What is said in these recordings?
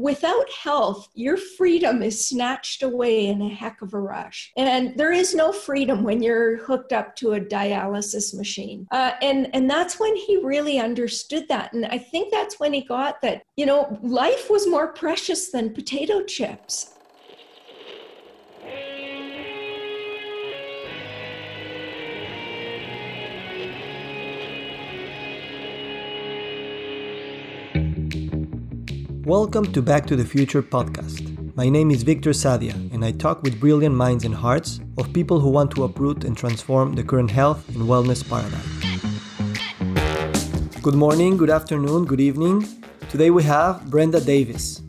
without health, your freedom is snatched away in a heck of a rush. And there is no freedom when you're hooked up to a dialysis machine. Uh, and, and that's when he really understood that. And I think that's when he got that, you know, life was more precious than potato chips. Welcome to Back to the Future podcast. My name is Victor Sadia, and I talk with brilliant minds and hearts of people who want to uproot and transform the current health and wellness paradigm. Good morning, good afternoon, good evening. Today we have Brenda Davis.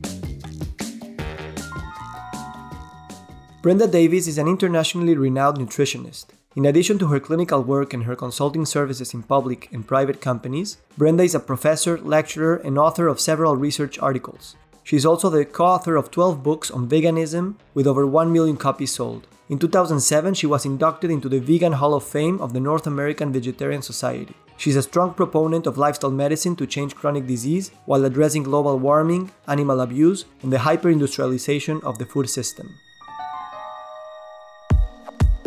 Brenda Davis is an internationally renowned nutritionist in addition to her clinical work and her consulting services in public and private companies, Brenda is a professor, lecturer, and author of several research articles. She is also the co author of 12 books on veganism with over 1 million copies sold. In 2007, she was inducted into the Vegan Hall of Fame of the North American Vegetarian Society. She's a strong proponent of lifestyle medicine to change chronic disease while addressing global warming, animal abuse, and the hyperindustrialization of the food system.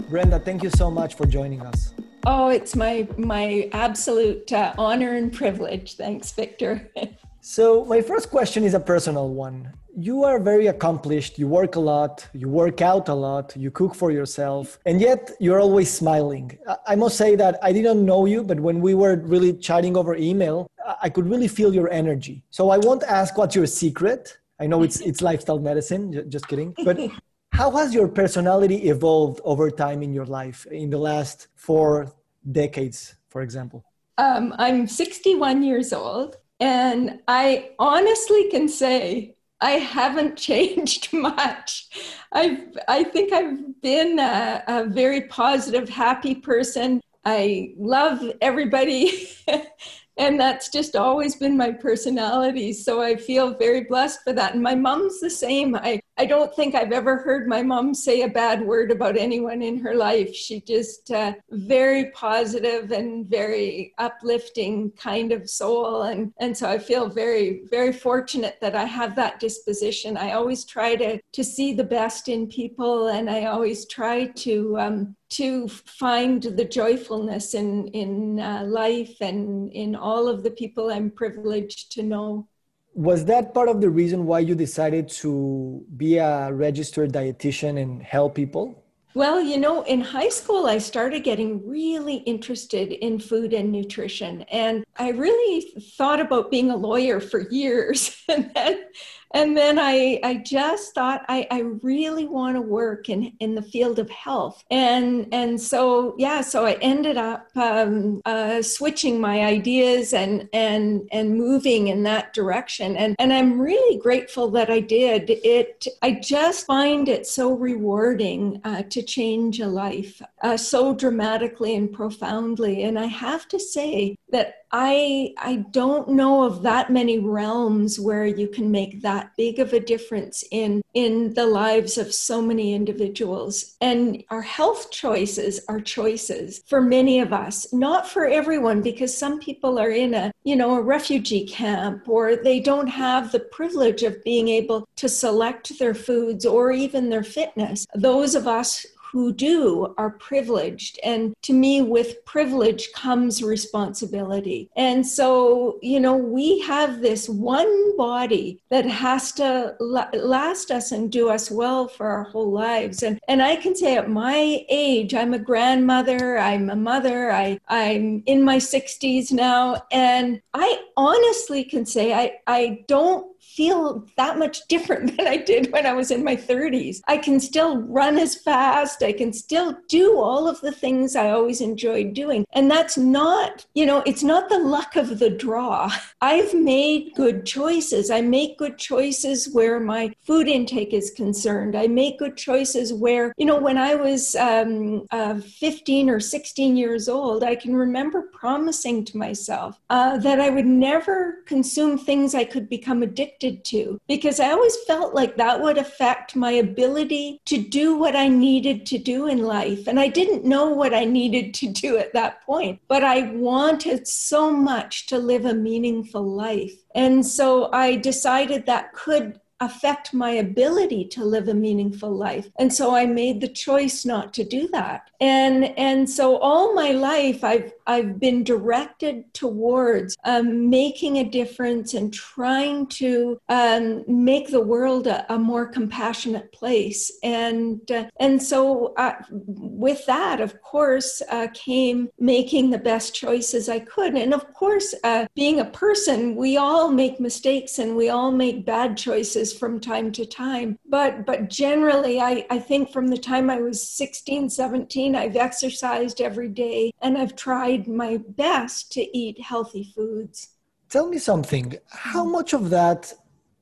Brenda, thank you so much for joining us. Oh, it's my my absolute uh, honor and privilege. Thanks, Victor. so, my first question is a personal one. You are very accomplished. You work a lot. You work out a lot. You cook for yourself, and yet you're always smiling. I must say that I didn't know you, but when we were really chatting over email, I could really feel your energy. So, I won't ask what's your secret. I know it's it's lifestyle medicine. Just kidding. But how has your personality evolved over time in your life in the last four decades, for example? Um, I'm 61 years old, and I honestly can say I haven't changed much. I've, I think I've been a, a very positive, happy person. I love everybody and that's just always been my personality so i feel very blessed for that and my mom's the same i i don't think i've ever heard my mom say a bad word about anyone in her life. She just uh, very positive and very uplifting kind of soul. And and so i feel very very fortunate that i have that disposition. I always try to to see the best in people and i always try to um, to find the joyfulness in in uh, life and in all of the people I'm privileged to know. Was that part of the reason why you decided to be a registered dietitian and help people? Well, you know, in high school, I started getting really interested in food and nutrition. And I really thought about being a lawyer for years. and then and then I, I just thought I, I really want to work in, in the field of health. And, and so, yeah, so I ended up um, uh, switching my ideas and, and, and moving in that direction. And, and I'm really grateful that I did. It, I just find it so rewarding uh, to change a life uh, so dramatically and profoundly. And I have to say that I I don't know of that many realms where you can make that big of a difference in in the lives of so many individuals. And our health choices are choices for many of us, not for everyone because some people are in a, you know, a refugee camp or they don't have the privilege of being able to select their foods or even their fitness. Those of us who do are privileged. And to me, with privilege comes responsibility. And so, you know, we have this one body that has to last us and do us well for our whole lives. And, and I can say at my age, I'm a grandmother, I'm a mother, I, I'm in my 60s now. And I honestly can say I, I don't feel that much different than I did when I was in my 30s. I can still run as fast. I can still do all of the things I always enjoyed doing. And that's not, you know, it's not the luck of the draw. I've made good choices. I make good choices where my food intake is concerned. I make good choices where, you know, when I was um, uh, 15 or 16 years old, I can remember promising to myself uh, that I would never consume things I could become addicted to because I always felt like that would affect my ability to do what I needed to do in life. And I didn't know what I needed to do at that point, but I wanted so much to live a meaningful life. And so I decided that could affect my ability to live a meaningful life. And so I made the choice not to do that. And and so all my life I've I've been directed towards um, making a difference and trying to um, make the world a, a, more compassionate place. And uh, and so uh, with that, of course, uh, came making the best choices I could. And of course, uh, being a person, we all make mistakes and we all make bad choices from time to time. But but generally, I, I think from the time I was 16, 17, I've exercised every day and I've tried my best to eat healthy foods. Tell me something. How much of that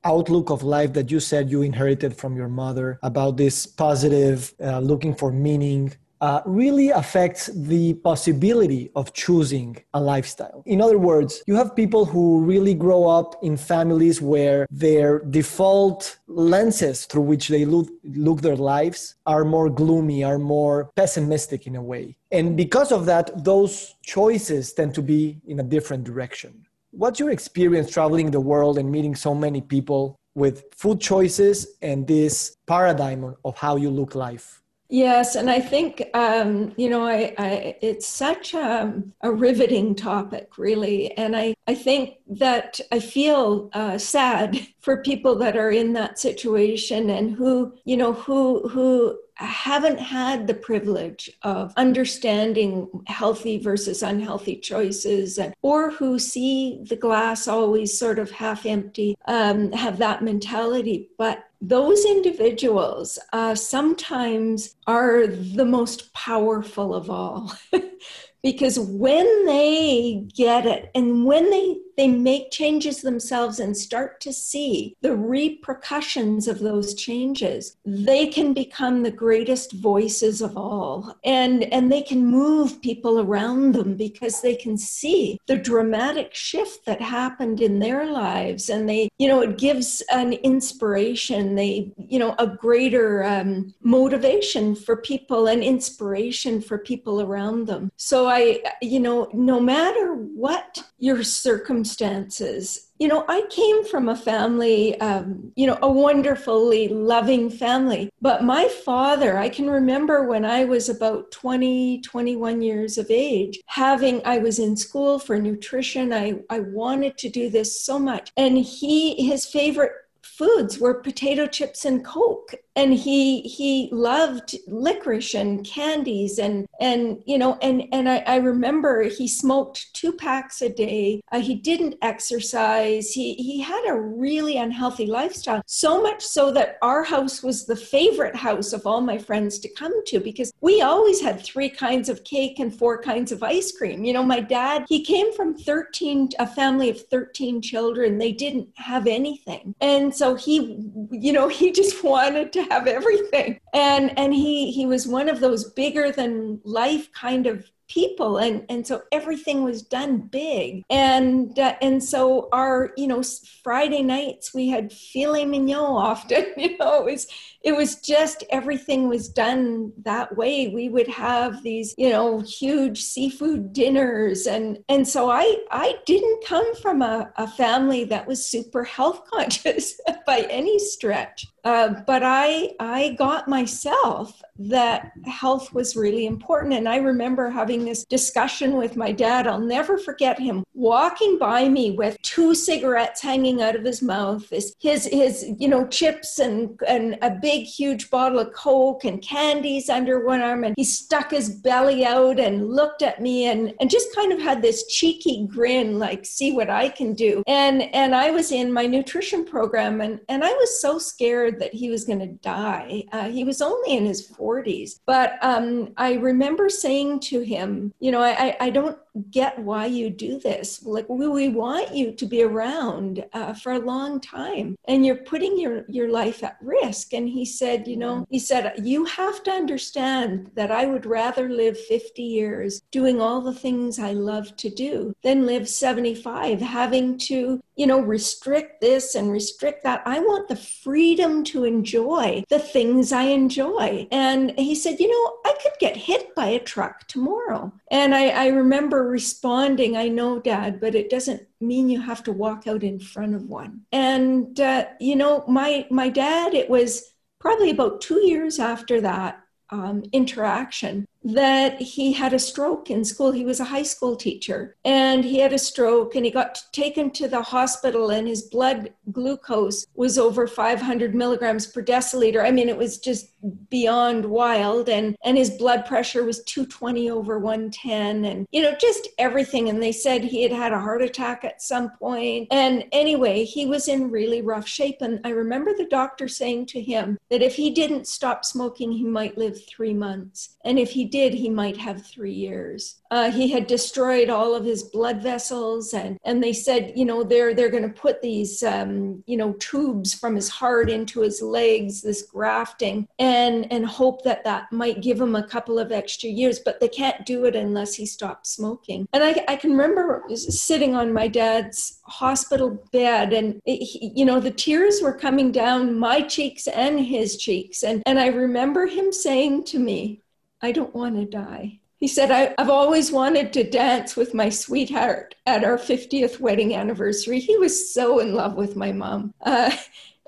outlook of life that you said you inherited from your mother about this positive, uh, looking for meaning, uh, really affects the possibility of choosing a lifestyle. In other words, you have people who really grow up in families where their default lenses through which they look, look their lives are more gloomy, are more pessimistic in a way. And because of that, those choices tend to be in a different direction. What's your experience traveling the world and meeting so many people with food choices and this paradigm of how you look life? Yes, and I think um, you know, I, I it's such a, a, riveting topic, really, and I I think that I feel uh, sad for people that are in that situation and who you know who who haven't had the privilege of understanding healthy versus unhealthy choices and, or who see the glass always sort of half empty um, have that mentality. But those individuals uh, sometimes are the most powerful of all because when they get it and when they they make changes themselves and start to see the repercussions of those changes. They can become the greatest voices of all and and they can move people around them because they can see the dramatic shift that happened in their lives. And they you know it gives an inspiration. They you know a greater um, motivation for people and inspiration for people around them. So i you know no matter what your circumstances circumstances. You know, I came from a family, um, you know, a wonderfully loving family. But my father, I can remember when I was about 20, 21 years of age, having, I was in school for nutrition. I, I wanted to do this so much. And he, his favorite foods were potato chips and coke and he he loved licorice and candies and and you know and and I, I remember he smoked two packs a day. Uh, he didn't exercise. He he had a really unhealthy lifestyle. So much so that our house was the favorite house of all my friends to come to because we always had three kinds of cake and four kinds of ice cream. You know my dad he came from 13 a family of 13 children. They didn't have anything. And so he you know he just wanted to have everything. And and he he was one of those bigger than life kind of people. And and so everything was done big. And uh, and so our you know friday nights we had filet mignon often you know it was it was just everything was done that way. We would have these you know huge seafood dinners. And and so i i didn't come from a, a family that was super health conscious by any stretch uh, but I I got myself that health was really important, and I remember having this discussion with my dad. I'll never forget him walking by me with two cigarettes hanging out of his mouth, his his, his you know chips and and a big huge bottle of Coke and candies under one arm, and he stuck his belly out and looked at me and and just kind of had this cheeky grin, like see what I can do. And and I was in my nutrition program, and and I was so scared that he was going to die. Uh, he was only in his 40s. But um, I remember saying to him, you know, I, I don't get why you do this. Like, we, we want you to be around uh, for a long time and you're putting your, your life at risk. And he said, you know, he said, you have to understand that I would rather live 50 years doing all the things I love to do than live 75 having to, you know, restrict this and restrict that. I want the freedom to enjoy the things I enjoy. And he said, you know, I could get hit by a truck tomorrow. And I, I remember responding. I know, Dad, but it doesn't mean you have to walk out in front of one. And uh, you know, my my dad. It was probably about two years after that um, interaction that he had a stroke in school. He was a high school teacher and he had a stroke and he got taken to the hospital and his blood glucose was over 500 milligrams per deciliter. I mean, it was just beyond wild and, and his blood pressure was 220 over 110 and, you know, just everything. And they said he had had a heart attack at some point. And anyway, he was in really rough shape. And I remember the doctor saying to him that if he didn't stop smoking, he might live three months. And if he did, he might have three years. Uh, he had destroyed all of his blood vessels, and and they said, you know, they're they're going to put these, um, you know, tubes from his heart into his legs, this grafting, and and hope that that might give him a couple of extra years. But they can't do it unless he stops smoking. And I, I can remember sitting on my dad's hospital bed, and it, you know, the tears were coming down my cheeks and his cheeks, and and I remember him saying to me, I don't want to die. He said, I, have always wanted to dance with my sweetheart at our 50th wedding anniversary. He was so in love with my mom. Uh,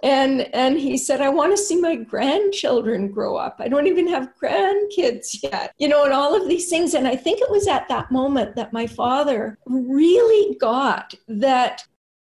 and, and he said, I want to see my grandchildren grow up. I don't even have grandkids yet, you know, and all of these things. And I think it was at that moment that my father really got that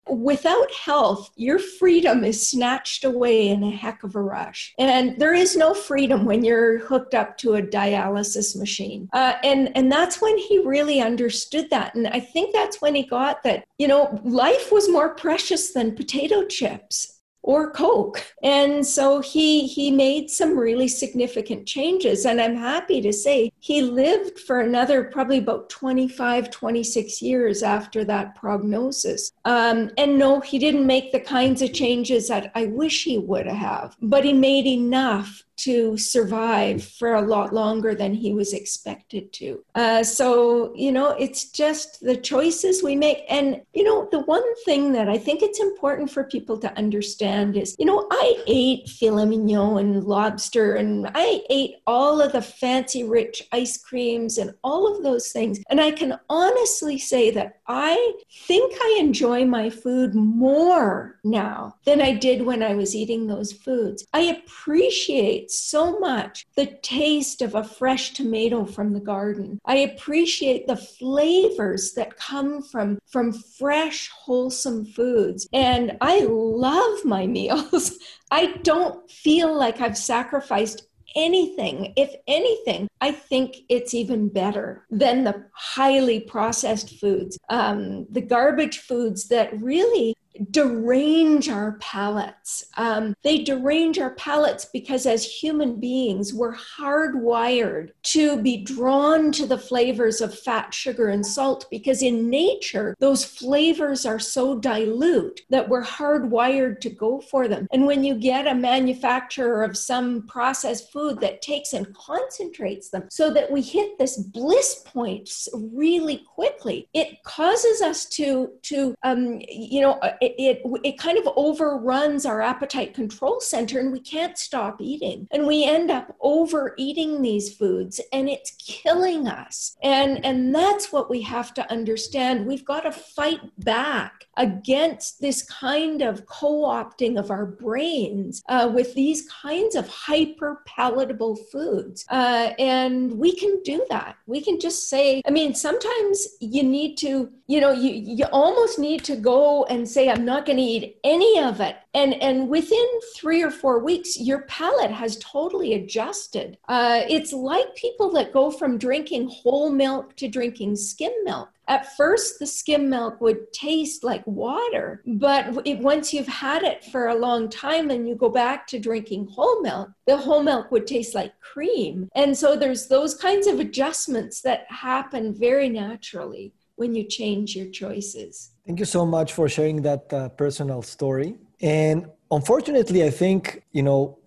Without health, your freedom is snatched away in a heck of a rush. And there is no freedom when you're hooked up to a dialysis machine. Uh, and, and that's when he really understood that. And I think that's when he got that, you know, life was more precious than potato chips or coke. And so he he made some really significant changes. And i'm happy to say he lived for another probably about 25 26 years after that prognosis. Um, and no he didn't make the kinds of changes that i wish he would have but he made enough to survive for a lot longer than he was expected to. Uh, so, you know, it's just the choices we make. And, you know, the one thing that I think it's important for people to understand is, you know, I ate filet mignon and lobster and I ate all of the fancy rich ice creams and all of those things. And I can honestly say that I think I enjoy my food more now than I did when I was eating those foods. I appreciate appreciate so much the taste of a fresh tomato from the garden. I appreciate the flavors that come from, from fresh, wholesome foods. And I love my meals. I don't feel like I've sacrificed anything, if anything, I think it's even better than the highly processed foods, um, the garbage foods that really derange our palates. Um, they derange our palates because as human beings, we're hardwired to be drawn to the flavors of fat, sugar, and salt because in nature, those flavors are so dilute that we're hardwired to go for them. And when you get a manufacturer of some processed food that takes and concentrates them so that we hit this bliss point really quickly, it causes us to, to um, you know, it, it, it kind of overruns our appetite control center and we can't stop eating. And we end up overeating these foods and it's killing us. And, and that's what we have to understand. We've got to fight back against this kind of co opting of our brains uh, with these kinds of hyper palatable foods. Uh, and we can do that. We can just say, I mean, sometimes you need to, you know, you, you almost need to go and say, I'm not going to eat any of it. And, and within three or four weeks, your palate has totally adjusted. Uh, it's like people that go from drinking whole milk to drinking skim milk. At first, the skim milk would taste like water, but it, once you've had it for a long time and you go back to drinking whole milk, the whole milk would taste like cream. And so there's those kinds of adjustments that happen very naturally when you change your choices. Thank you so much for sharing that uh, personal story. And unfortunately, I think, you know,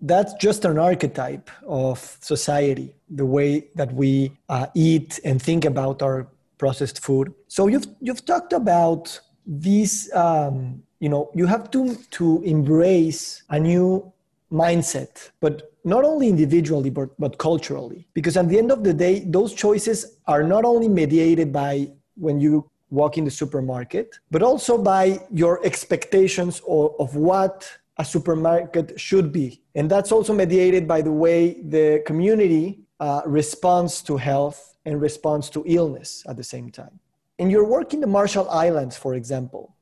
that's just an archetype of society, the way that we uh, eat and think about our processed food. So you've you've talked about these. Um, you know, you have to to embrace a new mindset, but not only individually, but, but culturally. Because at the end of the day, those choices are not only mediated by when you walk in the supermarket, but also by your expectations of, of what a supermarket should be. And that's also mediated by the way the community uh, responds to health and responds to illness at the same time. In your work in the Marshall Islands, for example,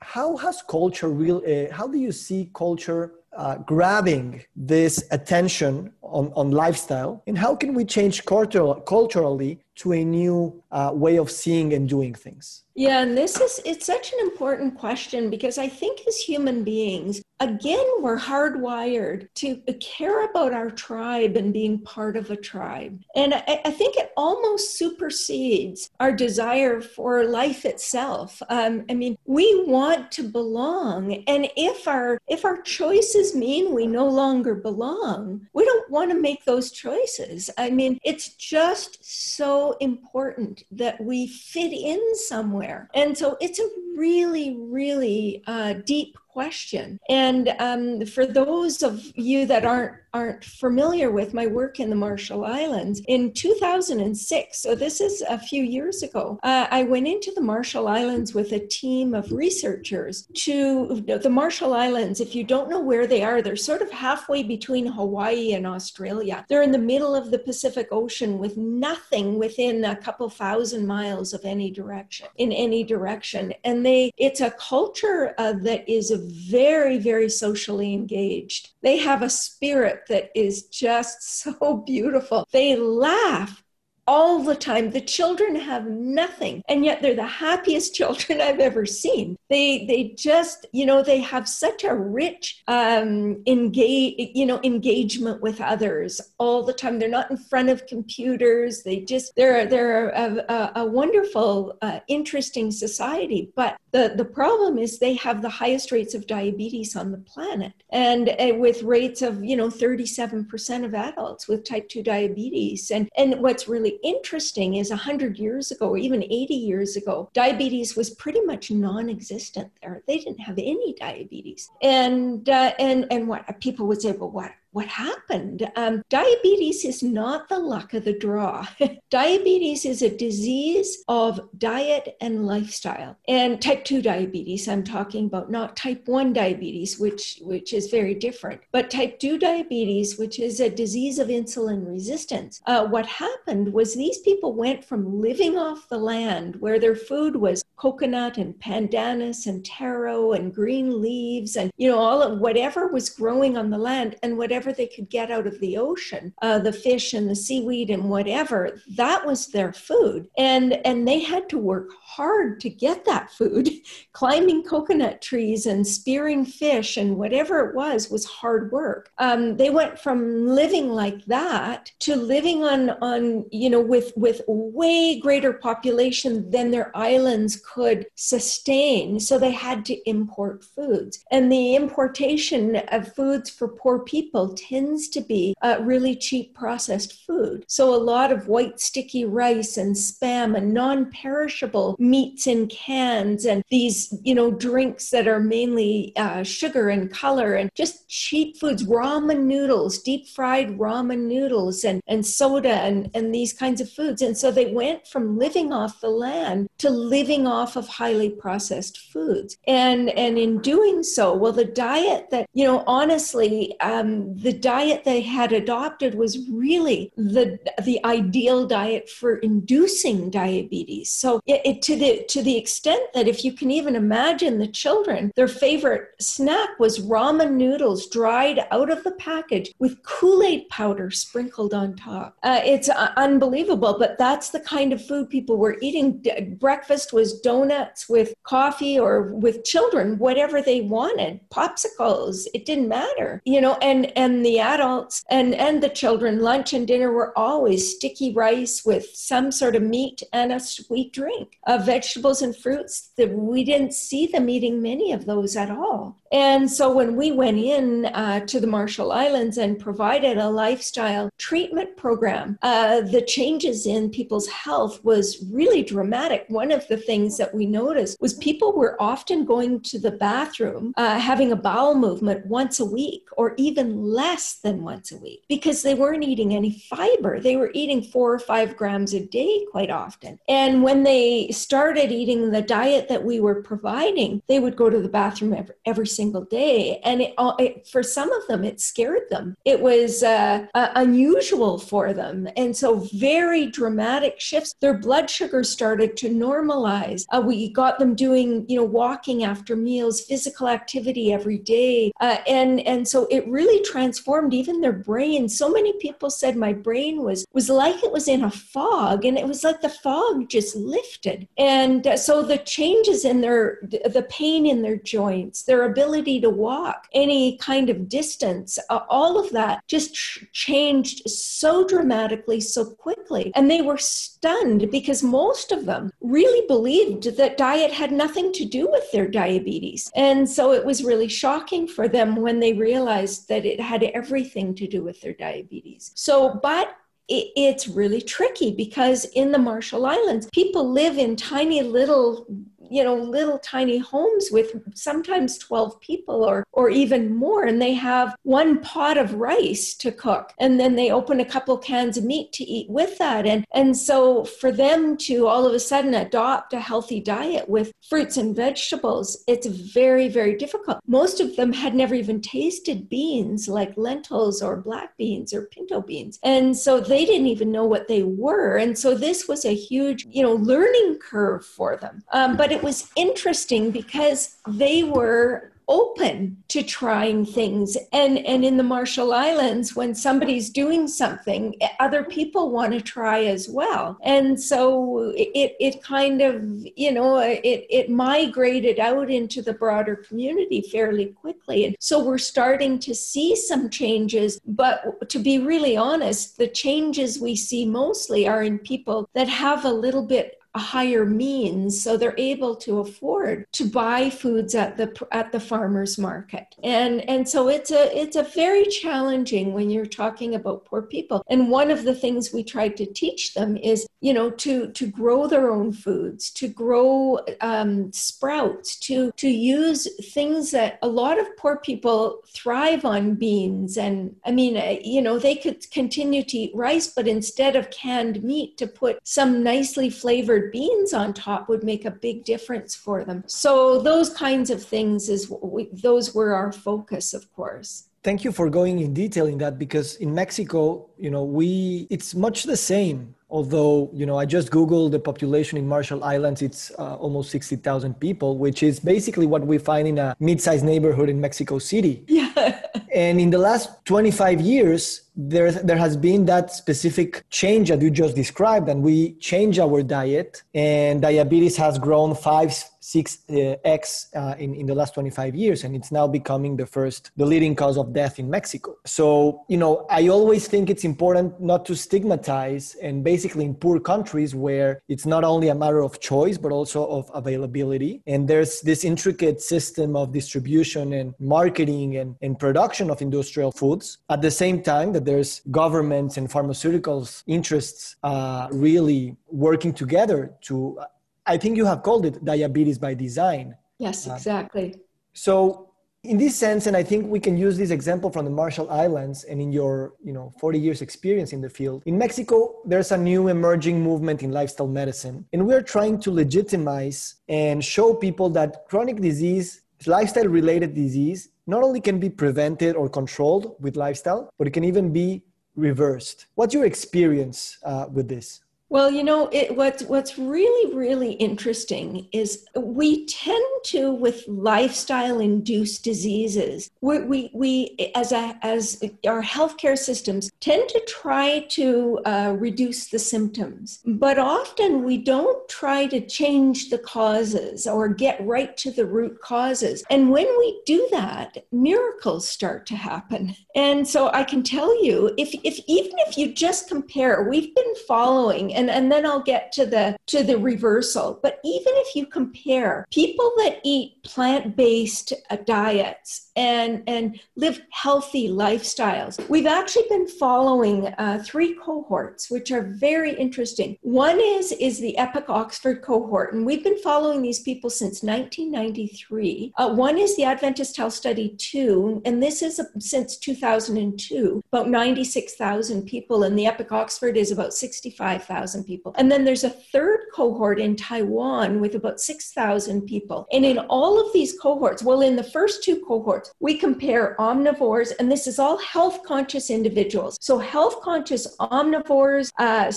how has culture real? Uh, how do you see culture uh, grabbing this attention on, on lifestyle, and how can we change cultural, culturally to a new uh, way of seeing and doing things? Yeah, and this is it's such an important question because I think as human beings, again, we're hardwired to care about our tribe and being part of a tribe. And I, I think it almost supersedes our desire for life itself. Um, I mean, we want to belong, and if our if our choices mean we no longer belong, we don't want to make those choices. I mean, it's just so important that we fit in somewhere. And so it's a really, really uh, deep question. And um, for those of you that aren't aren't familiar with my work in the Marshall Islands, in 2006, so this is a few years ago, uh, I went into the Marshall Islands with a team of researchers to the Marshall Islands. If you don't know where they are, they're sort of halfway between Hawaii and Australia. They're in the middle of the Pacific Ocean with nothing within a couple thousand miles of any direction, in any direction. And they, it's a culture uh, that is a very, very socially engaged. They have a spirit that is just so beautiful. They laugh all the time. The children have nothing, and yet they're the happiest children I've ever seen. They they just you know they have such a rich um, engage you know engagement with others all the time. They're not in front of computers. They just they're they're a, a, a wonderful, uh, interesting society. But the the problem is they have the highest rates of diabetes on the planet, and uh, with rates of you know 37 percent of adults with type two diabetes. And and what's really interesting is 100 years ago, or even 80 years ago, diabetes was pretty much non-existent there. They didn't have any diabetes, and uh, and and what people would say, well, what what happened. Um, diabetes is not the luck of the draw. diabetes is a disease of diet and lifestyle. And type 2 diabetes, I'm talking about, not type 1 diabetes, which, which is very different, but type 2 diabetes, which is a disease of insulin resistance. Uh, what happened was these people went from living off the land where their food was coconut and pandanus and taro and green leaves and, you know, all of whatever was growing on the land and whatever whatever they could get out of the ocean, uh, the fish and the seaweed and whatever, that was their food. And, and they had to work hard to get that food. Climbing coconut trees and spearing fish and whatever it was was hard work. Um, they went from living like that to living on, on you know, with, with way greater population than their islands could sustain. So they had to import foods. And the importation of foods for poor people tends to be really cheap processed food. So a lot of white sticky rice and spam and non perishable meats in cans and these, you know, drinks that are mainly uh, sugar and color and just cheap foods, ramen noodles, deep fried ramen noodles and, and soda and, and these kinds of foods. And so they went from living off the land to living off of highly processed foods. And, and in doing so, well, the diet that, you know, honestly, um, the diet they had adopted was really the the ideal diet for inducing diabetes. So it, it, to the to the extent that if you can even imagine the children, their favorite snack was ramen noodles dried out of the package with Kool Aid powder sprinkled on top. Uh, it's uh, unbelievable, but that's the kind of food people were eating. Breakfast was donuts with coffee or with children, whatever they wanted, popsicles. It didn't matter, you know, and and and the adults and and the children lunch and dinner were always sticky rice with some sort of meat and a sweet drink of vegetables and fruits that we didn't see them eating many of those at all and so when we went in uh, to the Marshall Islands and provided a lifestyle treatment program, uh, the changes in people's health was really dramatic. One of the things that we noticed was people were often going to the bathroom, uh, having a bowel movement once a week or even less than once a week because they weren't eating any fiber. They were eating four or five grams a day quite often. And when they started eating the diet that we were providing, they would go to the bathroom every, every single single day. And it, it, for some of them, it scared them. It was uh, uh, unusual for them. And so, very dramatic shifts. Their blood sugar started to normalize. Uh, we got them doing, you know, walking after meals, physical activity every day. Uh, and, and so, it really transformed even their brain. So many people said my brain was, was like it was in a fog, and it was like the fog just lifted. And uh, so, the changes in their, the pain in their joints, their ability to walk any kind of distance, all of that just ch- changed so dramatically, so quickly. And they were stunned because most of them really believed that diet had nothing to do with their diabetes. And so it was really shocking for them when they realized that it had everything to do with their diabetes. So, but it's really tricky because in the Marshall Islands, people live in tiny little you know little tiny homes with sometimes 12 people or or even more and they have one pot of rice to cook and then they open a couple cans of meat to eat with that. And and so for them to all of a sudden adopt a healthy diet with fruits and vegetables it's very very difficult. Most of them had never even tasted beans like lentils or black beans or pinto beans. And so they didn't even know what they were. And so this was a huge you know learning curve for them. Um, but it was interesting because they were open to trying things. And and in the marshall islands when somebody's doing something other people want to try as well. And so it it kind of you know it it migrated out into the broader community fairly quickly. And so we're starting to see some changes but to be really honest the changes we see mostly are in people that have a little bit a higher means so they're able to afford to buy foods at the at the farmers market. And and so it's a it's a very challenging when you're talking about poor people. And one of the things we tried to teach them is you know to to grow their own foods to grow um, sprouts to to use things that a lot of poor people thrive on beans and i mean uh, you know they could continue to eat rice but instead of canned meat to put some nicely flavored beans on top would make a big difference for them. So those kinds of things is we, those were our focus, of course thank you for going in detail in that because in mexico you know we it's much the same although you know i just googled the population in marshall islands it's uh, almost 60000 people which is basically what we find in a mid-sized neighborhood in mexico city. Yeah. And in the last 25 years there, there has been that specific change that you just described and we change our diet and diabetes has grown five six uh, x uh, in, in the last 25 years and it's now becoming the first the leading cause of death in mexico. So you know i always think it's important not to stigmatize and basically in poor countries where it's not only a matter of choice but also of availability. And there's this intricate system of distribution and marketing and, and production of industrial foods. At the same time that that there's governments and pharmaceuticals interests uh, really working together to i think you have called it diabetes by design. Yes uh, exactly. so in this sense and i think we can use this example from the marshall islands and in your you know 40 years experience in the field. In mexico there's a new emerging movement in lifestyle medicine and we're trying to legitimize and show people that chronic disease lifestyle related disease not only can be prevented or controlled with lifestyle, but it can even be reversed. What's your experience uh, with this? Well, you know, it, what's what's really really interesting is we tend to with lifestyle induced diseases. We, we, we as a as our healthcare systems tend to try to uh, reduce the symptoms, but often we don't try to change the causes or get right to the root causes. And when we do that, miracles start to happen. And so I can tell you, if if even if you just compare, we've been following and, and then I'll get to the to the reversal. But even if you compare people that eat plant-based uh, diets and and live healthy lifestyles, we've actually been following uh, three cohorts, which are very interesting. One is is the Epic Oxford cohort, and we've been following these people since 1993. Uh, one is the Adventist Health Study 2, and this is since 2002, about 96,000 people, and the Epic Oxford is about 65,000 people. And then there's a third cohort in Taiwan with about 6,000 people. And in all of these cohorts, well, in the first two cohorts, we compare omnivores, and this is all health conscious individuals. So, health conscious omnivores, uh,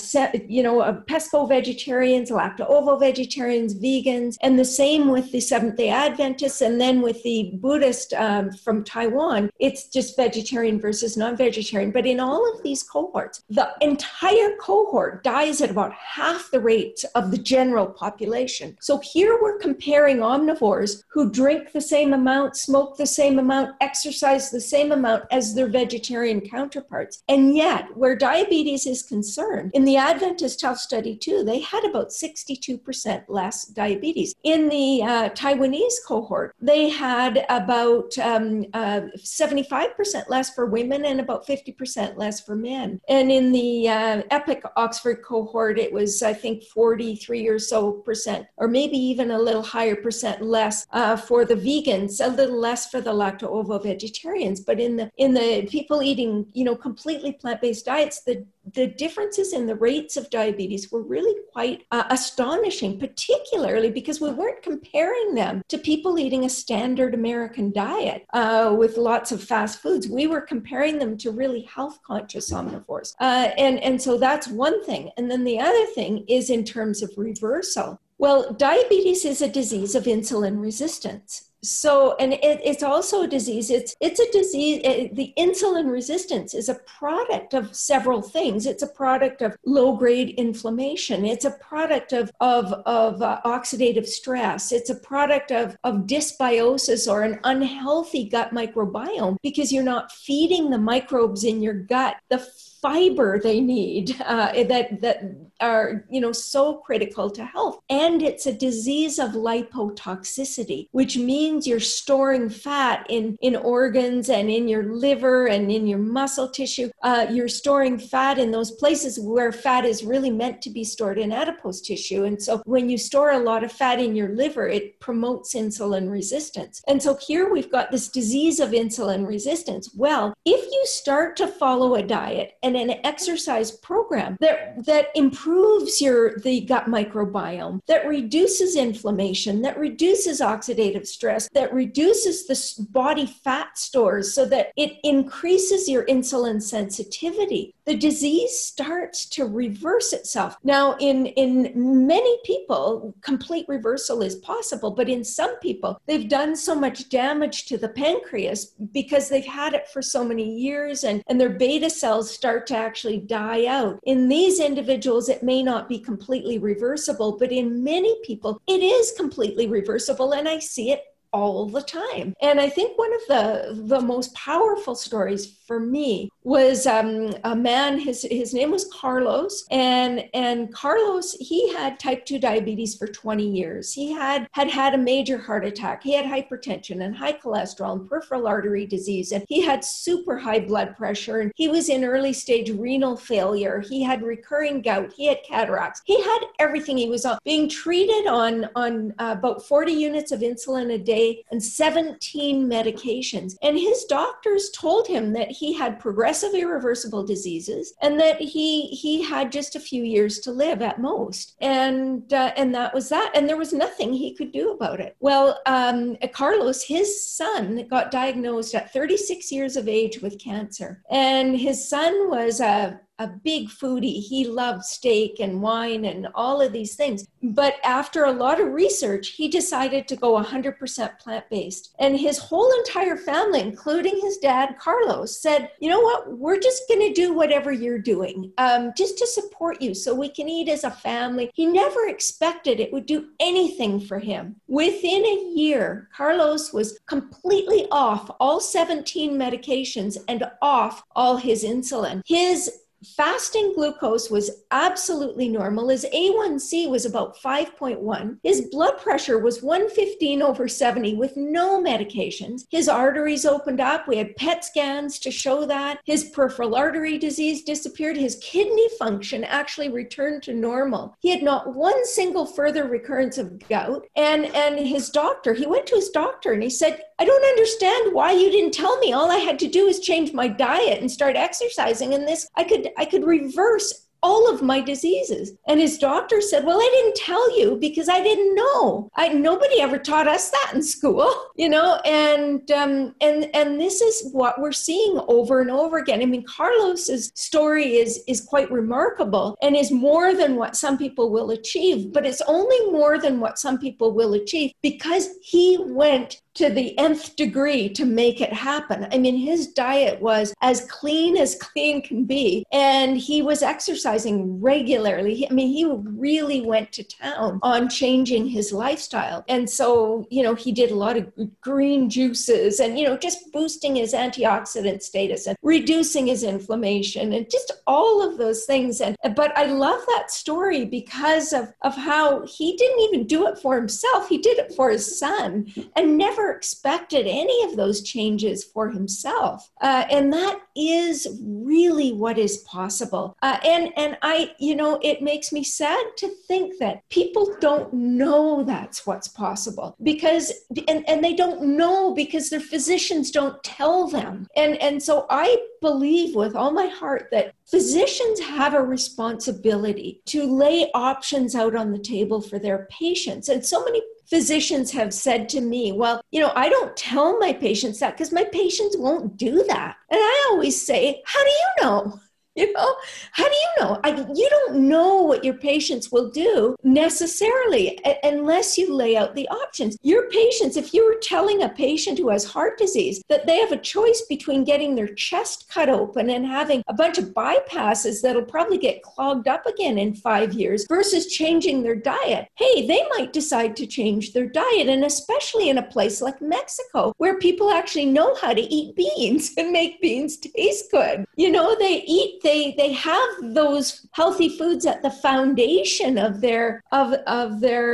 you know, uh, pesco vegetarians, lacto ovo vegetarians, vegans, and the same with the Seventh day Adventists, and then with the Buddhist um, from Taiwan, it's just vegetarian versus non vegetarian. But in all of these cohorts, the entire cohort dies at about half the rate of the general population. So here we're comparing omnivores who drink the same amount, smoke the same amount, exercise the same amount as their vegetarian counterparts. And yet, where diabetes is concerned, in the Adventist Health Study 2, they had about 62% less diabetes. In the uh, Taiwanese cohort, they had about um, uh, 75% less for women and about 50% less for men. And in the uh, EPIC Oxford cohort, it was, I think, 43 or so percent, or maybe even a little higher percent less uh, for the vegans, a little less for the lacto-ovo vegetarians. But in the in the people eating, you know, completely plant-based diets, the the differences in the rates of diabetes were really quite uh, astonishing, particularly because we weren't comparing them to people eating a standard American diet uh, with lots of fast foods. We were comparing them to really health conscious omnivores. Uh, and, and so that's one thing. And then the other thing is in terms of reversal. Well, diabetes is a disease of insulin resistance so and it, it's also a disease it's it's a disease it, the insulin resistance is a product of several things. It's a product of low grade inflammation. It's a product of of of uh, oxidative stress. It's a product of of dysbiosis or an unhealthy gut microbiome because you're not feeding the microbes in your gut. The fiber they need uh, that that are you know so critical to health. And it's a disease of lipotoxicity which means you're storing fat in in organs and in your liver and in your muscle tissue. Uh, you're storing fat in those places where fat is really meant to be stored in adipose tissue. And so when you store a lot of fat in your liver it promotes insulin resistance. And so here we've got this disease of insulin resistance. Well if you start to follow a diet and an exercise program that that improves your the gut microbiome, that reduces inflammation, that reduces oxidative stress, that reduces the body fat stores so that it increases your insulin sensitivity the disease starts to reverse itself. Now, in, in many people, complete reversal is possible, but in some people, they've done so much damage to the pancreas because they've had it for so many years and, and their beta cells start to actually die out. In these individuals, it may not be completely reversible, but in many people, it is completely reversible. And I see it all the time. And I think one of the the most powerful stories for me was um, a man. His his name was Carlos, and and Carlos he had type two diabetes for 20 years. He had had had a major heart attack. He had hypertension and high cholesterol and peripheral artery disease, and he had super high blood pressure. And he was in early stage renal failure. He had recurring gout. He had cataracts. He had everything. He was on, being treated on on uh, about 40 units of insulin a day and 17 medications. And his doctors told him that he had progressive irreversible diseases and that he he had just a few years to live at most. And uh, and that was that. And there was nothing he could do about it. Well um, carlos his son got diagnosed at 36 years of age with cancer. And his son was a a big foodie. He loved steak and wine and all of these things. But after a lot of research, he decided to go 100% plant based. And his whole entire family, including his dad, Carlos, said, You know what? We're just going to do whatever you're doing um, just to support you so we can eat as a family. He never expected it would do anything for him. Within a year, Carlos was completely off all 17 medications and off all his insulin. His fasting glucose was absolutely normal. His A1C was about 5.1. His blood pressure was 115 over 70 with no medications. His arteries opened up. We had PET scans to show that. His peripheral artery disease disappeared. His kidney function actually returned to normal. He had not one single further recurrence of gout. And, and his doctor, he went to his doctor and he said, I don't understand why you didn't tell me. All I had to do is change my diet and start exercising. And this, I could, I could reverse all of my diseases. And his doctor said, Well, I didn't tell you because I didn't know. I nobody ever taught us that in school, you know, and um, and and this is what we're seeing over and over again. I mean, Carlos's story is is quite remarkable and is more than what some people will achieve, but it's only more than what some people will achieve because he went to the nth degree to make it happen. I mean, his diet was as clean as clean can be, and he was exercising regularly. I mean, he really went to town on changing his lifestyle. And so, you know, he did a lot of green juices and, you know, just boosting his antioxidant status and reducing his inflammation and just all of those things. And but I love that story because of, of how he didn't even do it for himself, he did it for his son and never never expected any of those changes for himself. Uh, and that is really what is possible. Uh, and, and I, you know, it makes me sad to think that people don't know that's what's possible because, and, and they don't know because their physicians don't tell them. And, and so I believe with all my heart that physicians have a responsibility to lay options out on the table for their patients. And so many physicians have said to me, Well, you know, I don't tell my patients that because my patients won't do that. And I always say, How do you know? you know? How do you know? I, you don't know what your patients will do necessarily a- unless you lay out the options. Your patients if you were telling a patient who has heart disease that they have a choice between getting their chest cut open and having a bunch of bypasses that'll probably get clogged up again in five years versus changing their diet hey they might decide to change their diet and especially in a place like mexico where people actually know how to eat beans and make beans taste good. You know they eat they they have those healthy foods at the foundation of their of of their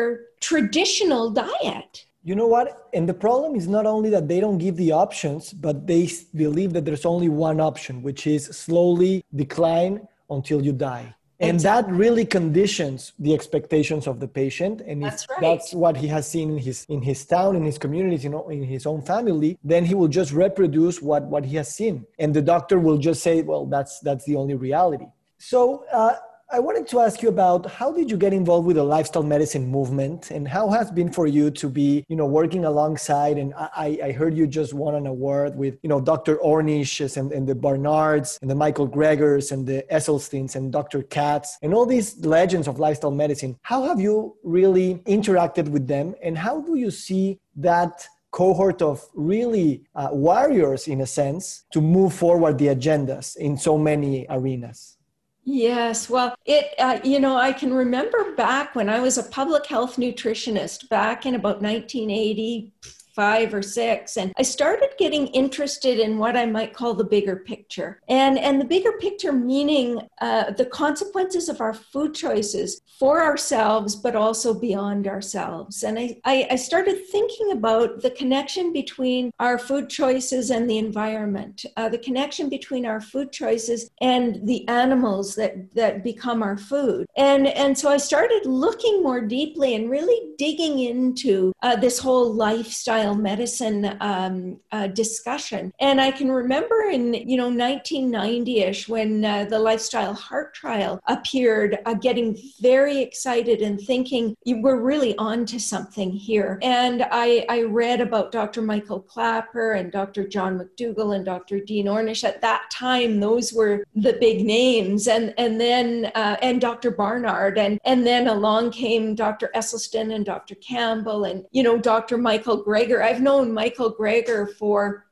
traditional diet. You know what? And the problem is not only that they don't give the options but they believe that there's only one option which is slowly decline until you die and exactly. that really conditions the expectations of the patient and that's, if right. that's what he has seen in his in his town in his community you know in his own family then he will just reproduce what what he has seen and the doctor will just say well that's that's the only reality so uh, I wanted to ask you about how did you get involved with the lifestyle medicine movement and how has been for you to be, you know, working alongside and I, I heard you just won an award with, you know, Dr. Ornish and, and the Barnards and the Michael Gregers and the Esselstyns and Dr. Katz and all these legends of lifestyle medicine. How have you really interacted with them and how do you see that cohort of really uh, warriors in a sense to move forward the agendas in so many arenas? Yes, well, it, uh, you know, I can remember back when I was a public health nutritionist back in about 1980, five or six and i started getting interested in what i might call the bigger picture. And and the bigger picture meaning uh, the consequences of our food choices for ourselves but also beyond ourselves. And I, I, I started thinking about the connection between our food choices and the environment uh, the connection between our food choices and the animals that that become our food. And and so i started looking more deeply and really digging into uh, this whole lifestyle lifestyle medicine um, uh, discussion. And I can remember in you know 1990ish when uh, the lifestyle heart trial appeared, uh, getting very excited and thinking we're really on to something here. And I, I read about Dr. Michael Klaper and Dr. John McDougall and Dr. Dean Ornish. At that time, those were the big names. And and then uh, and Dr. Barnard and and then along came Dr. Esselstyn and Dr. Campbell and you know Dr. Michael Greger. I've known Michael Greger for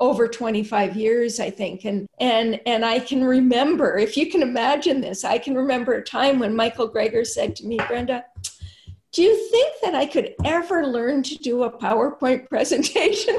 over 25 years i think and and and i can remember if you can imagine this i can remember a time when michael greger said to me brenda do you think that i could ever learn to do a powerpoint presentation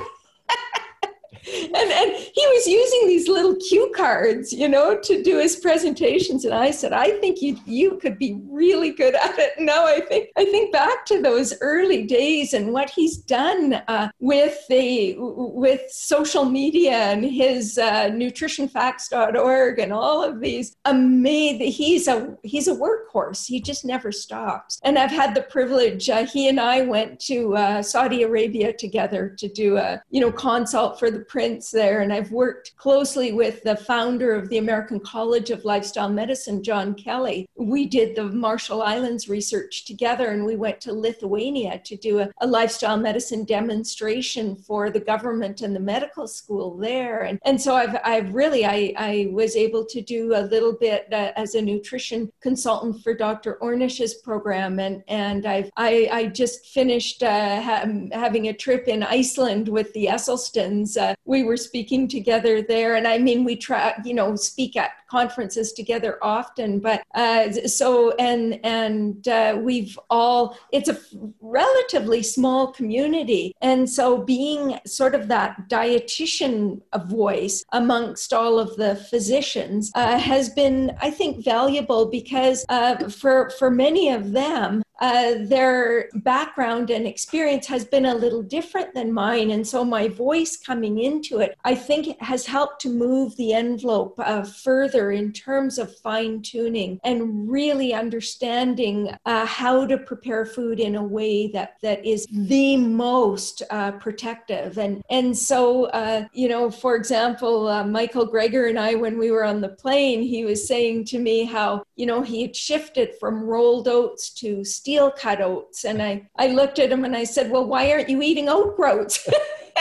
and, and he was using these little cue cards, you know, to do his presentations. And I said, I think you you could be really good at it. Now I think I think back to those early days and what he's done uh, with the with social media and his uh, nutritionfacts.org and all of these amazing. He's a he's a workhorse. He just never stops. And I've had the privilege. Uh, he and I went to uh, Saudi Arabia together to do a you know consult for the prince there, and I've worked closely with the founder of the American College of Lifestyle Medicine, John Kelly. We did the Marshall Islands research together, and we went to Lithuania to do a, a lifestyle medicine demonstration for the government and the medical school there. And, and so I've, I've really, I, I was able to do a little bit uh, as a nutrition consultant for Dr. Ornish's program. And, and I've, I, I just finished uh, ha- having a trip in Iceland with the Esselstyns uh, we were speaking together there. And I mean, we try, you know, speak at conferences together often. But uh, so, and, and uh, we've all, it's a relatively small community. And so being sort of that dietitian voice amongst all of the physicians uh, has been, I think, valuable because uh, for, for many of them, uh, their background and experience has been a little different than mine. And so my voice coming into it, I think, has helped to move the envelope uh, further in terms of fine tuning and really understanding uh, how to prepare food in a way that, that is the most uh, protective. And, and so, uh, you know, for example, Michael Greger and I, when we were on the plane, he was saying to me how, you know, he had shifted from rolled oats to steel cut oats. And I, I looked at him and I said, Well, why aren't you eating oat groats?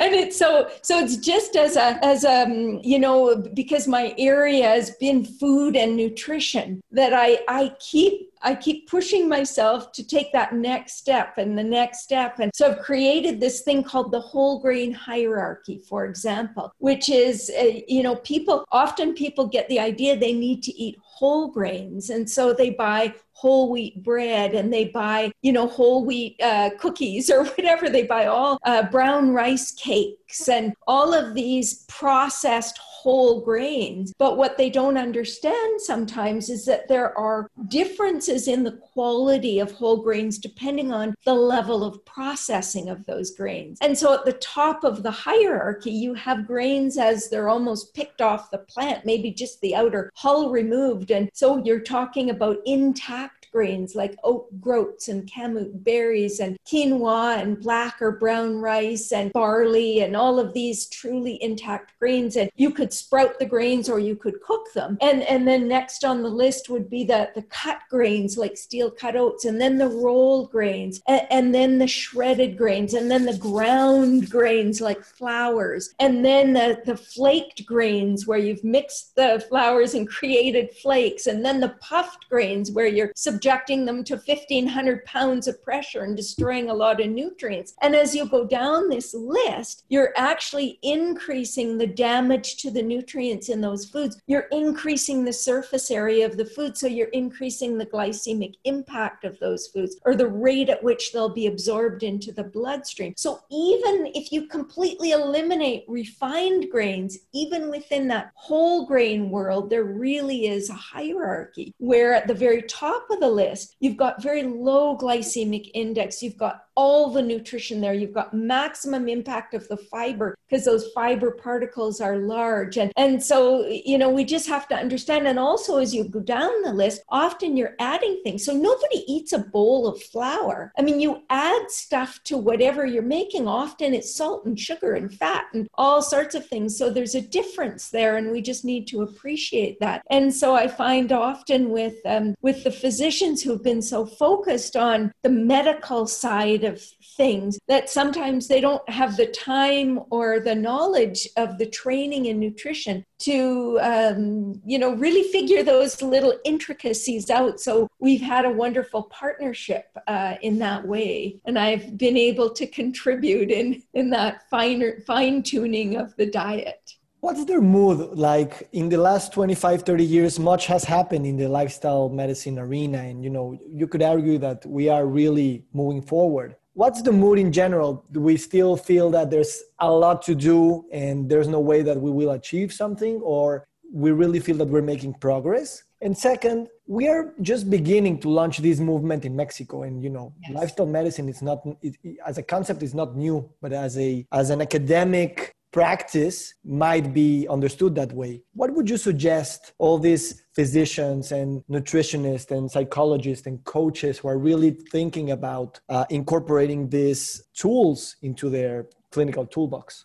and it's so so it's just as a as a um, you know because my area has been food and nutrition that i i keep I keep pushing myself to take that next step and the next step. And so I've created this thing called the whole grain hierarchy, for example, which is, uh, you know, people often people get the idea they need to eat whole grains. And so they buy whole wheat bread and they buy, you know, whole wheat uh, cookies or whatever. They buy all uh, brown rice cakes and all of these processed whole grains. But what they don't understand sometimes is that there are differences in the quality of whole grains depending on the level of processing of those grains. And so at the top of the hierarchy, you have grains as they're almost picked off the plant, maybe just the outer hull removed. And so you're talking about intact grains like oat groats and kamut berries and quinoa and black or brown rice and barley and all of these truly intact grains. And you could sprout the grains or you could cook them. And, and then next on the list would be the, the cut grains like steel cut oats, and then the rolled grains, and, and then the shredded grains, and then the ground grains like flours, and then the, the flaked grains where you've mixed the flours and created flakes, and then the puffed grains where you're sub- subjecting them to 1500 pounds of pressure and destroying a lot of nutrients. And as you go down this list, you're actually increasing the damage to the nutrients in those foods. You're increasing the surface area of the food. So you're increasing the glycemic impact of those foods or the rate at which they'll be absorbed into the bloodstream. So even if you completely eliminate refined grains, even within that whole grain world, there really is a hierarchy where at the very top of the list, you've got very low glycemic index, you've got all the nutrition there. You've got maximum impact of the fiber because those fiber particles are large. And, and so, you know, we just have to understand. And also, as you go down the list, often you're adding things. So nobody eats a bowl of flour. I mean, you add stuff to whatever you're making. Often it's salt and sugar and fat and all sorts of things. So there's a difference there, and we just need to appreciate that. And so I find often with um, with the physicians who've been so focused on the medical side of things that sometimes they don't have the time or the knowledge of the training in nutrition to um, you know really figure those little intricacies out. So we've had a wonderful partnership uh, in that way. And i've been able to contribute in in that finer fine tuning of the diet What's their mood like in the last 25, 30 years? Much has happened in the lifestyle medicine arena. And, you know, you could argue that we are really moving forward. What's the mood in general? Do we still feel that there's a lot to do and there's no way that we will achieve something? Or we really feel that we're making progress? And second, we are just beginning to launch this movement in Mexico. And you know, yes. lifestyle medicine is not it, as a concept is not new, but as a as an academic practice might be understood that way. What would you suggest all these physicians and nutritionists and psychologists and coaches who are really thinking about uh, incorporating these tools into their clinical toolbox?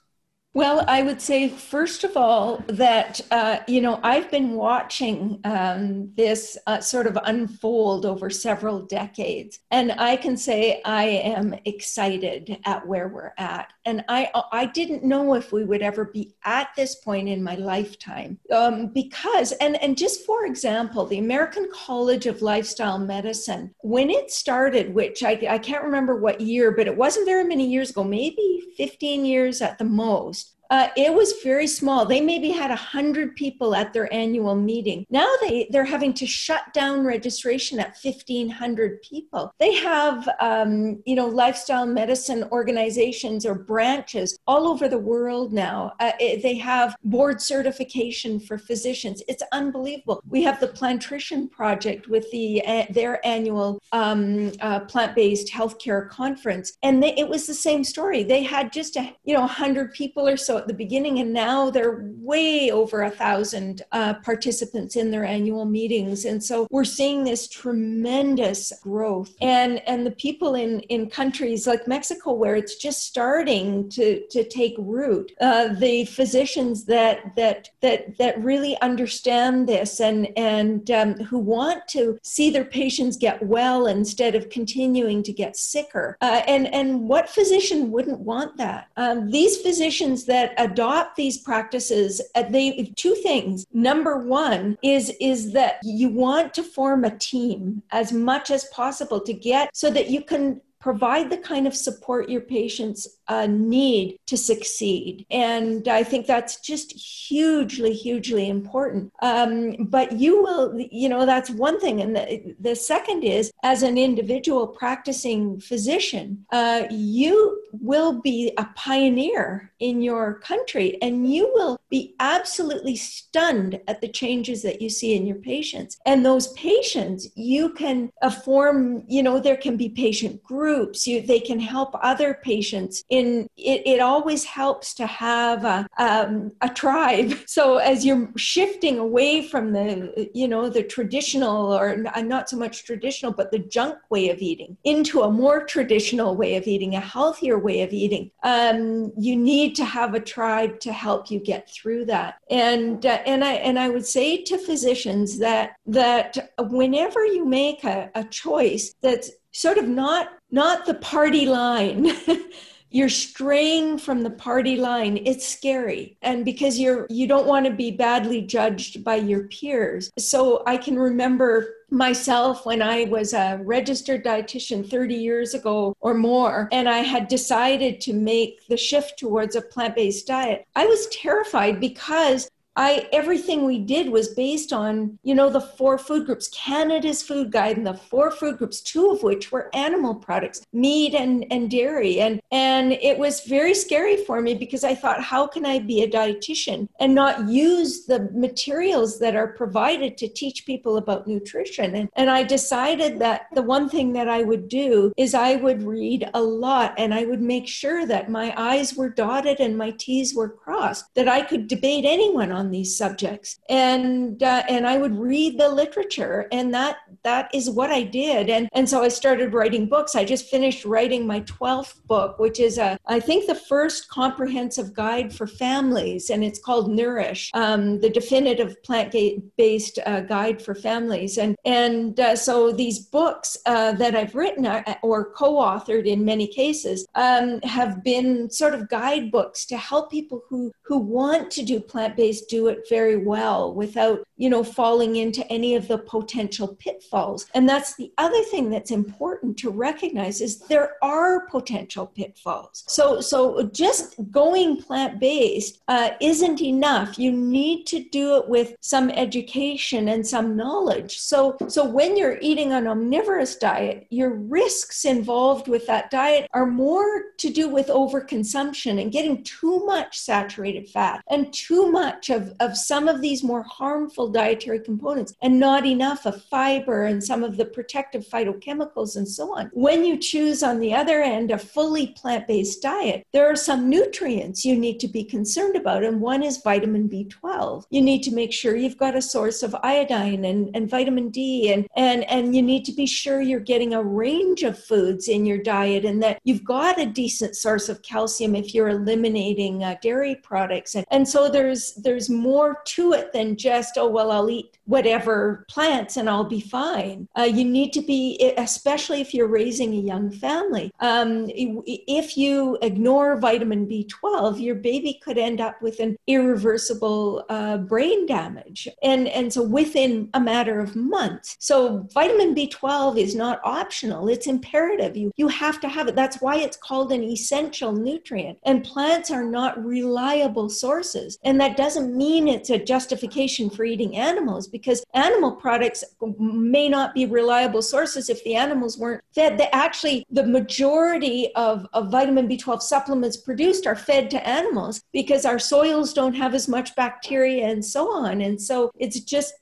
Well, I would say, first of all, that, uh, you know, I've been watching um, this uh, sort of unfold over several decades. And I can say I am excited at where we're at. And I, I didn't know if we would ever be at this point in my lifetime. Um, because, and, and just for example, the American College of Lifestyle Medicine, when it started, which I, I can't remember what year, but it wasn't very many years ago, maybe 15 years at the most uh, it was very small. They maybe had 100 people at their annual meeting. Now they, they're having to shut down registration at 1,500 people. They have, um, you know, lifestyle medicine organizations or branches all over the world now. Uh, it, they have board certification for physicians. It's unbelievable. We have the Plantrition Project with the uh, their annual um, uh, plant-based healthcare conference, and they, it was the same story. They had just a, you know 100 people or so at the beginning, and now they're way over a thousand uh, participants in their annual meetings. And so we're seeing this tremendous growth. And and the people in in countries like Mexico, where it's just starting to to take root, uh, the physicians that that that that really understand this and and um, who want to see their patients get well instead of continuing to get sicker. Uh, and and what physician wouldn't want that? Um, these physicians that that adopt these practices uh, they two things. Number one is is that you want to form a team as much as possible to get so that you can provide the kind of support your patients uh, need to succeed. And I think that's just hugely, hugely important. Um, but you will, you know, that's one thing. And the, the second is, as an individual practicing physician, uh, you will be a pioneer in your country and you will be absolutely stunned at the changes that you see in your patients. And those patients, you can uh, form, you know, there can be patient groups, you, they can help other patients in it, it always helps to have a, um, a tribe. So as you're shifting away from the you know the traditional or not so much traditional but the junk way of eating into a more traditional way of eating a healthier way of eating um, you need to have a tribe to help you get through that. And uh, and i and i would say to physicians that that whenever you make a, a choice that's sort of not not the party line you're straying from the party line it's scary. And because you're you don't want to be badly judged by your peers. So i can remember myself when I was a registered dietitian 30 years ago or more, and I had decided to make the shift towards a plant based diet, I was terrified because I everything we did was based on, you know, the four food groups, Canada's food guide and the four food groups, two of which were animal products, meat and, and dairy. And and it was very scary for me because I thought, how can I be a dietitian and not use the materials that are provided to teach people about nutrition? And, and I decided that the one thing that I would do is I would read a lot and I would make sure that my I's were dotted and my T's were crossed, that I could debate anyone on these subjects. And uh, and I would read the literature and that that is what I did. And and so I started writing books. I just finished writing my 12th book, which is a I think the first comprehensive guide for families and it's called Nourish, um, the definitive plant-based uh, guide for families. And and uh, so these books uh, that I've written uh, or co-authored in many cases um, have been sort of guidebooks to help people who who want to do plant-based do it very well without you know falling into any of the potential pitfalls. And that's the other thing that's important to recognize is there are potential pitfalls. So so just going plant-based uh, isn't enough. You need to do it with some education and some knowledge. So so when you're eating an omnivorous diet your risks involved with that diet are more to do with overconsumption and getting too much saturated fat and too much of, of some of these more harmful dietary components and not enough of fiber and some of the protective phytochemicals and so on. When you choose, on the other end, a fully plant based diet, there are some nutrients you need to be concerned about, and one is vitamin B12. You need to make sure you've got a source of iodine and, and vitamin D, and, and, and you need to be sure you're getting a range of foods in your diet and that you've got a decent source of calcium if you're eliminating uh, dairy products. And, and so there's, there's more to it than just, oh, well, I'll eat whatever plants and I'll be fine. Uh, you need to be, especially if you're raising a young family, um, if you ignore vitamin B12, your baby could end up with an irreversible uh, brain damage. And, and so within a matter of months. So vitamin B12 is not optional, it's imperative. You, you have to have it. That's why it's called an essential nutrient. And plants are not reliable sources. And that doesn't mean it's a justification for eating animals because animal products may not be reliable sources if the animals weren't fed. They actually, the majority of, of vitamin B12 supplements produced are fed to animals because our soils don't have as much bacteria and so on. And so it's just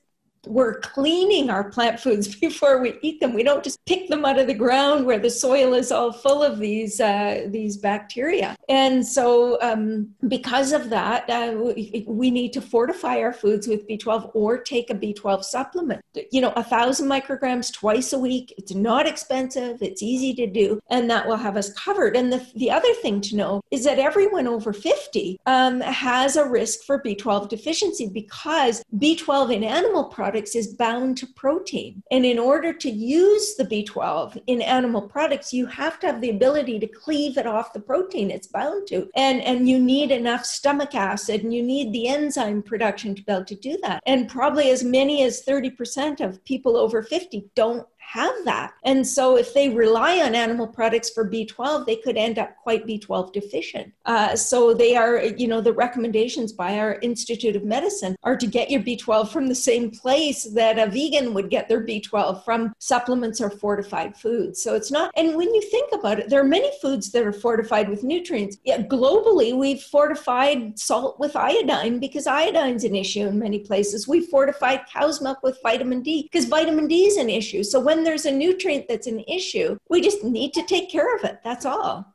we're cleaning our plant foods before we eat them. We don't just pick them out of the ground where the soil is all full of these uh, these bacteria. And so, um, because of that, uh, we, we, need to fortify our foods with B12 or take a B12 supplement. You know, a thousand micrograms twice a week. It's not expensive. It's easy to do, and that will have us covered. And the the other thing to know is that everyone over 50 um, has a risk for B12 deficiency because B12 in animal products products is bound to protein. And in order to use the B12 in animal products, you have to have the ability to cleave it off the protein it's bound to. And, and you need enough stomach acid and you need the enzyme production to be able to do that. And probably as many as 30% of people over 50 don't have that. And so, if they rely on animal products for B12, they could end up quite B12 deficient. Uh, so, they are, you know, the recommendations by our Institute of Medicine are to get your B12 from the same place that a vegan would get their B12 from supplements or fortified foods. So, it's not, and when you think about it, there are many foods that are fortified with nutrients. Yeah, globally, we've fortified salt with iodine because iodine's an issue in many places. We've fortified cow's milk with vitamin D because vitamin D is an issue. So, when when there's a nutrient that's an issue, we just need to take care of it. That's all.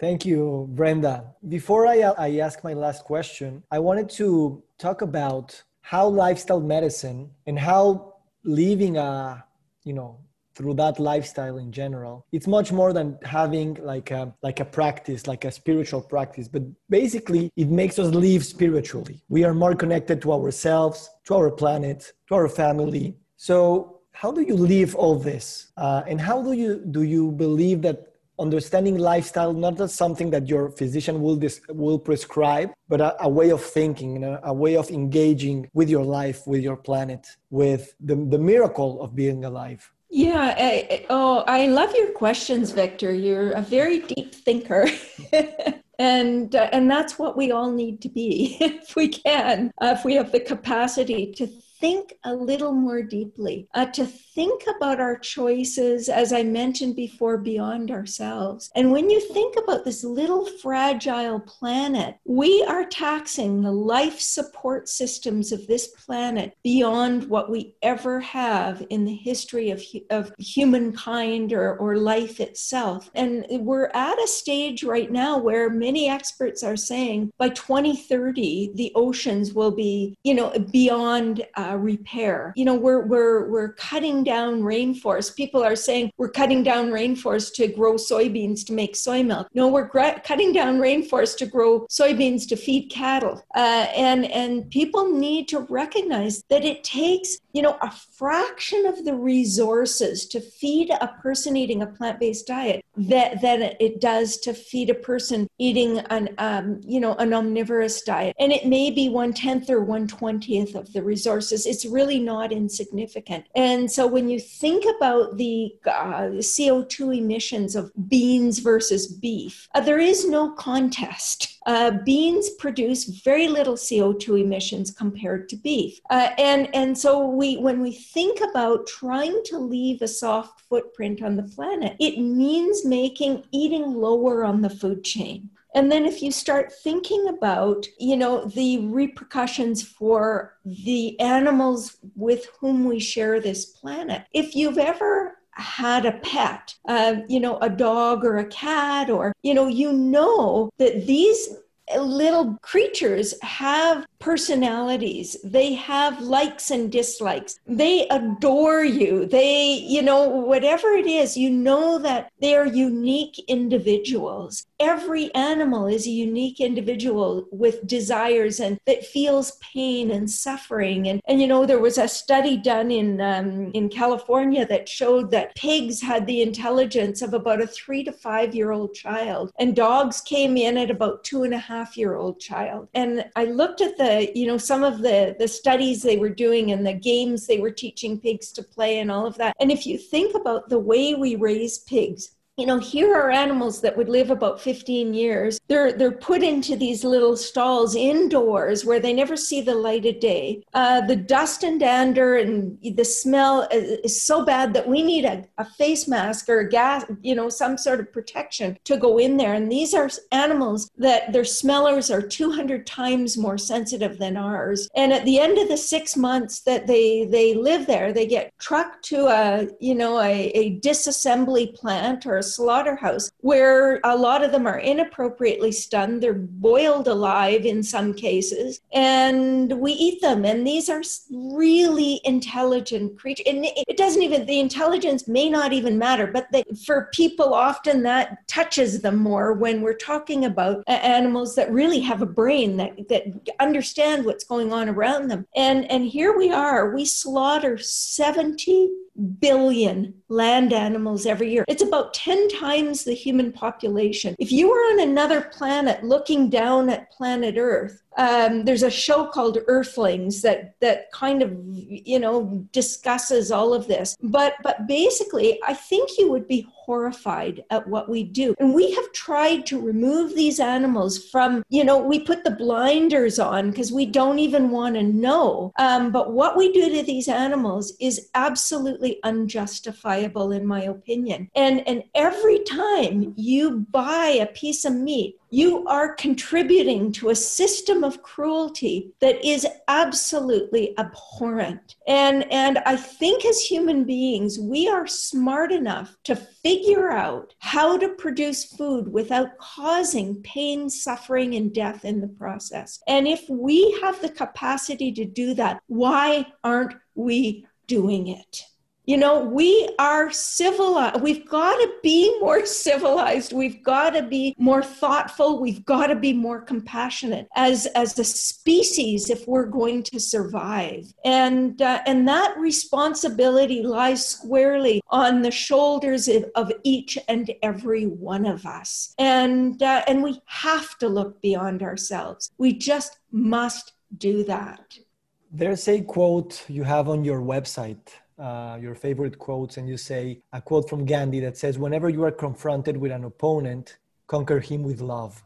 Thank you, Brenda. Before I, I ask my last question, I wanted to talk about how lifestyle medicine and how living a, you know, through that lifestyle in general it's much more than having like a like a practice like a spiritual practice but basically it makes us live spiritually we are more connected to ourselves to our planet to our family so how do you live all this? Uh, and how do you do you believe that understanding lifestyle not just something that your physician will dis- will prescribe but a, a way of thinking you know, a way of engaging with your life with your planet with the, the miracle of being alive? Yeah I, oh i love your questions victor. You're a very deep thinker. And uh, and that's what we all need to be if we can uh, if we have the capacity to think a little more deeply, uh, to think about our choices, as I mentioned before, beyond ourselves. And when you think about this little fragile planet, we are taxing the life support systems of this planet beyond what we ever have in the history of, of humankind or, or life itself. And we're at a stage right now where many experts are saying by 2030, the oceans will be, you know, beyond. Uh, uh, repair. You know, we're we're we're cutting down rainforest. People are saying we're cutting down rainforest to grow soybeans to make soy milk. No, we're gra- cutting down rainforest to grow soybeans to feed cattle. Uh, and and people need to recognize that it takes you know a fraction of the resources to feed a person eating a plant-based diet that that it does to feed a person eating an um, you know an omnivorous diet. And it may be one tenth or one twentieth of the resources it's really not insignificant. And so when you think about the uh, CO2 emissions of beans versus beef, uh, there is no contest. Uh, beans produce very little CO2 emissions compared to beef. Uh, and, and so we, when we think about trying to leave a soft footprint on the planet, it means making eating lower on the food chain. And then if you start thinking about, you know, the repercussions for the animals with whom we share this planet, if you've ever had a pet, uh, you know, a dog or a cat, or, you know, you know that these little creatures have personalities. They have likes and dislikes. They adore you. They you know whatever it is you know that they're unique individuals. Every animal is a unique individual with desires and that feels pain and suffering. And and you know there was a study done in um, in california that showed that pigs had the intelligence of about a three to five year old child. And dogs came in at about two and a half year old child. And i looked at the you know some of the the studies they were doing and the games they were teaching pigs to play and all of that. And if you think about the way we raise pigs you know here are animals that would live about 15 years. They're they're put into these little stalls indoors where they never see the light of day. Uh, the dust and dander and the smell is so bad that we need a, a face mask or a gas you know some sort of protection to go in there. And these are animals that their smellers are 200 times more sensitive than ours. And at the end of the six months that they they live there they get trucked to a you know a, a disassembly plant or a slaughterhouse where a lot of them are inappropriately stunned. They're boiled alive in some cases, and we eat them. And these are really intelligent creatures. And it doesn't even, the intelligence may not even matter, but they, for people, often that touches them more when we're talking about animals that really have a brain that, that understand what's going on around them. And, and here we are, we slaughter 70 billion land animals every year. It's about 10 times the human population. If you were on another planet looking down at planet Earth, um, there's a show called Earthlings that that kind of you know discusses all of this. But but basically, I think you would be horrified at what we do. And we have tried to remove these animals from you know we put the blinders on because we don't even want to know. Um, but what we do to these animals is absolutely unjustifiable, in my opinion. And and every time you buy a piece of meat you are contributing to a system of cruelty that is absolutely abhorrent. And, and I think as human beings, we are smart enough to figure out how to produce food without causing pain, suffering, and death in the process. And if we have the capacity to do that, why aren't we doing it? You know, we are civilized. We've got to be more civilized. We've got to be more thoughtful. We've got to be more compassionate as as a species if we're going to survive. And uh, and that responsibility lies squarely on the shoulders of, each and every one of us. And uh, and we have to look beyond ourselves. We just must do that. There's a quote you have on your website uh, your favorite quotes and you say a quote from Gandhi that says, Whenever you are confronted with an opponent, conquer him with love.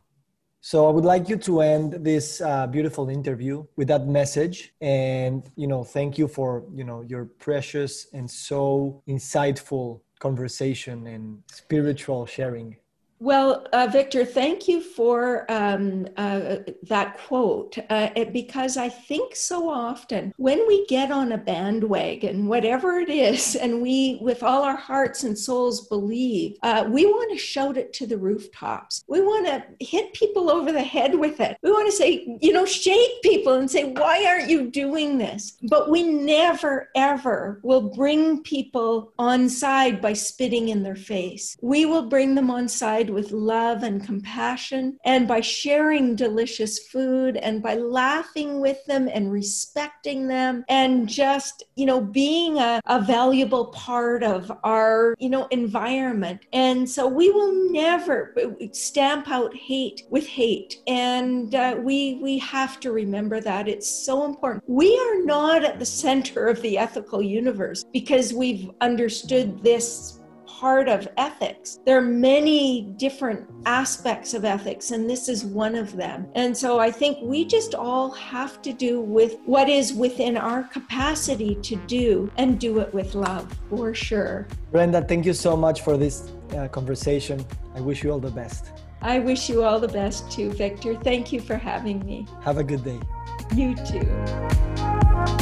So I would like you to end this uh, beautiful interview with that message, and you know, thank you for you know your precious and so insightful conversation and spiritual sharing. Well, uh, Victor, thank you for um, uh, that quote uh, because I think so often when we get on a bandwagon, whatever it is, and we, with all our hearts and souls, believe, uh, we want to shout it to the rooftops. We want to hit people over the head with it. We want to say, you know, shake people and say, why aren't you doing this? But we never, ever will bring people on side by spitting in their face. We will bring them on side with love and compassion, and by sharing delicious food, and by laughing with them and respecting them, and just, you know, being a, a valuable part of our, you know, environment. And so we will never stamp out hate with hate. And uh, we, we have to remember that. It's so important. We are not at the center of the ethical universe because we've understood this part of ethics. There are many different aspects of ethics, and this is one of them. And so I think we just all have to do with what is within our capacity to do and do it with love for sure. Brenda, thank you so much for this uh, conversation. I wish you all the best. I wish you all the best too, Victor. Thank you for having me. Have a good day. You too.